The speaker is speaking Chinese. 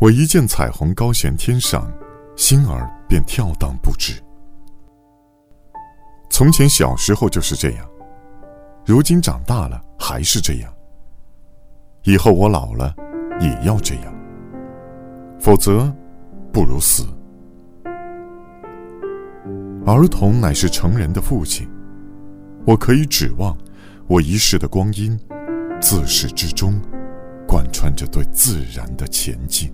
我一见彩虹高悬天上心儿便跳荡不止。从前小时候就是这样如今长大了还是这样。以后我老了也要这样否则不如死。儿童乃是成人的父亲我可以指望我一世的光阴自始至终贯穿着对自然的前进。